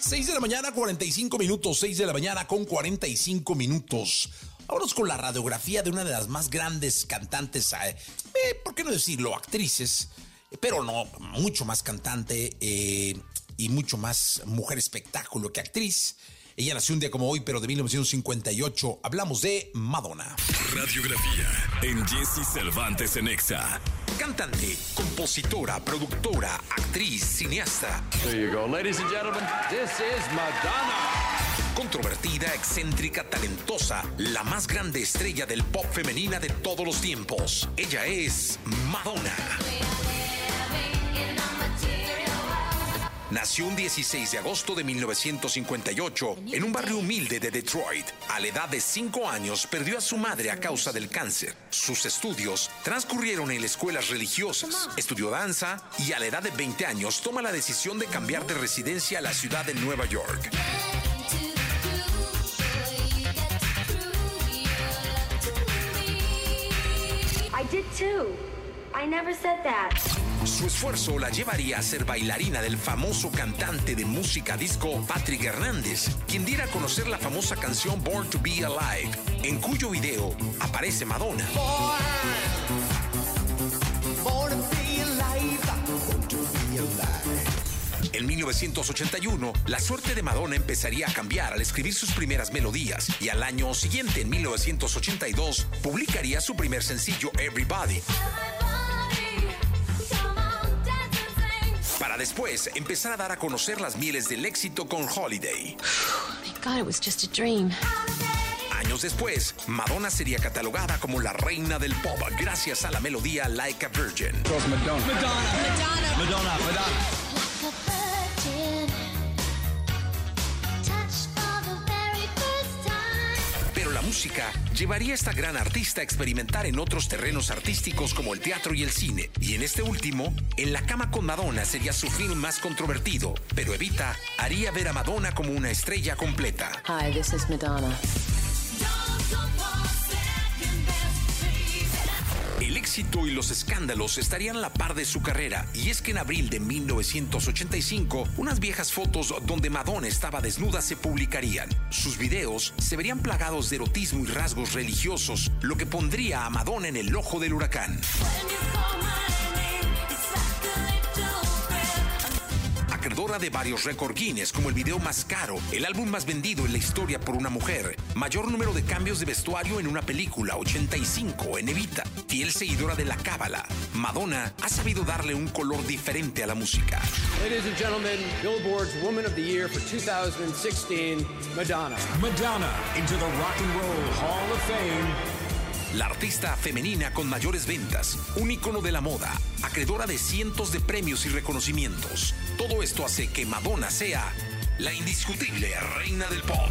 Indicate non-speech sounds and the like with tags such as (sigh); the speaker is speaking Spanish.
6 de la mañana, 45 minutos. 6 de la mañana con 45 minutos. Vámonos con la radiografía de una de las más grandes cantantes, eh, eh, ¿por qué no decirlo? Actrices, pero no, mucho más cantante eh, y mucho más mujer espectáculo que actriz. Ella nació un día como hoy, pero de 1958. Hablamos de Madonna. Radiografía en Jesse Cervantes en Exa. Cantante, compositora, productora, actriz, cineasta. There you go. Ladies and gentlemen, this is Madonna. Controvertida, excéntrica, talentosa, la más grande estrella del pop femenina de todos los tiempos. Ella es Madonna. Nació un 16 de agosto de 1958 en un barrio humilde de Detroit. A la edad de 5 años perdió a su madre a causa del cáncer. Sus estudios transcurrieron en escuelas religiosas. Estudió danza y a la edad de 20 años toma la decisión de cambiar de residencia a la ciudad de Nueva York. I did too. I never said that. Su esfuerzo la llevaría a ser bailarina del famoso cantante de música disco Patrick Hernández, quien diera a conocer la famosa canción Born to Be Alive, en cuyo video aparece Madonna. En 1981, la suerte de Madonna empezaría a cambiar al escribir sus primeras melodías y al año siguiente, en 1982, publicaría su primer sencillo Everybody, para después empezar a dar a conocer las mieles del éxito con Holiday. (sighs) Thank God it was just a dream. Años después, Madonna sería catalogada como la reina del pop gracias a la melodía Like a Virgin. Madonna. Madonna. Madonna. Música llevaría a esta gran artista a experimentar en otros terrenos artísticos como el teatro y el cine. Y en este último, En la cama con Madonna sería su film más controvertido, pero Evita haría ver a Madonna como una estrella completa. Hi, this is Madonna. El éxito y los escándalos estarían a la par de su carrera, y es que en abril de 1985, unas viejas fotos donde Madonna estaba desnuda se publicarían. Sus videos se verían plagados de erotismo y rasgos religiosos, lo que pondría a Madonna en el ojo del huracán. Acreedora de varios récord Guinness, como el video más caro, el álbum más vendido en la historia por una mujer, mayor número de cambios de vestuario en una película, 85 en Evita, fiel seguidora de la cábala, Madonna ha sabido darle un color diferente a la música. Ladies and gentlemen, Billboard's Woman of the Year for 2016, Madonna. Madonna into the Rock and Roll Hall of Fame. La artista femenina con mayores ventas, un ícono de la moda, acreedora de cientos de premios y reconocimientos. Todo esto hace que Madonna sea la indiscutible reina del pop.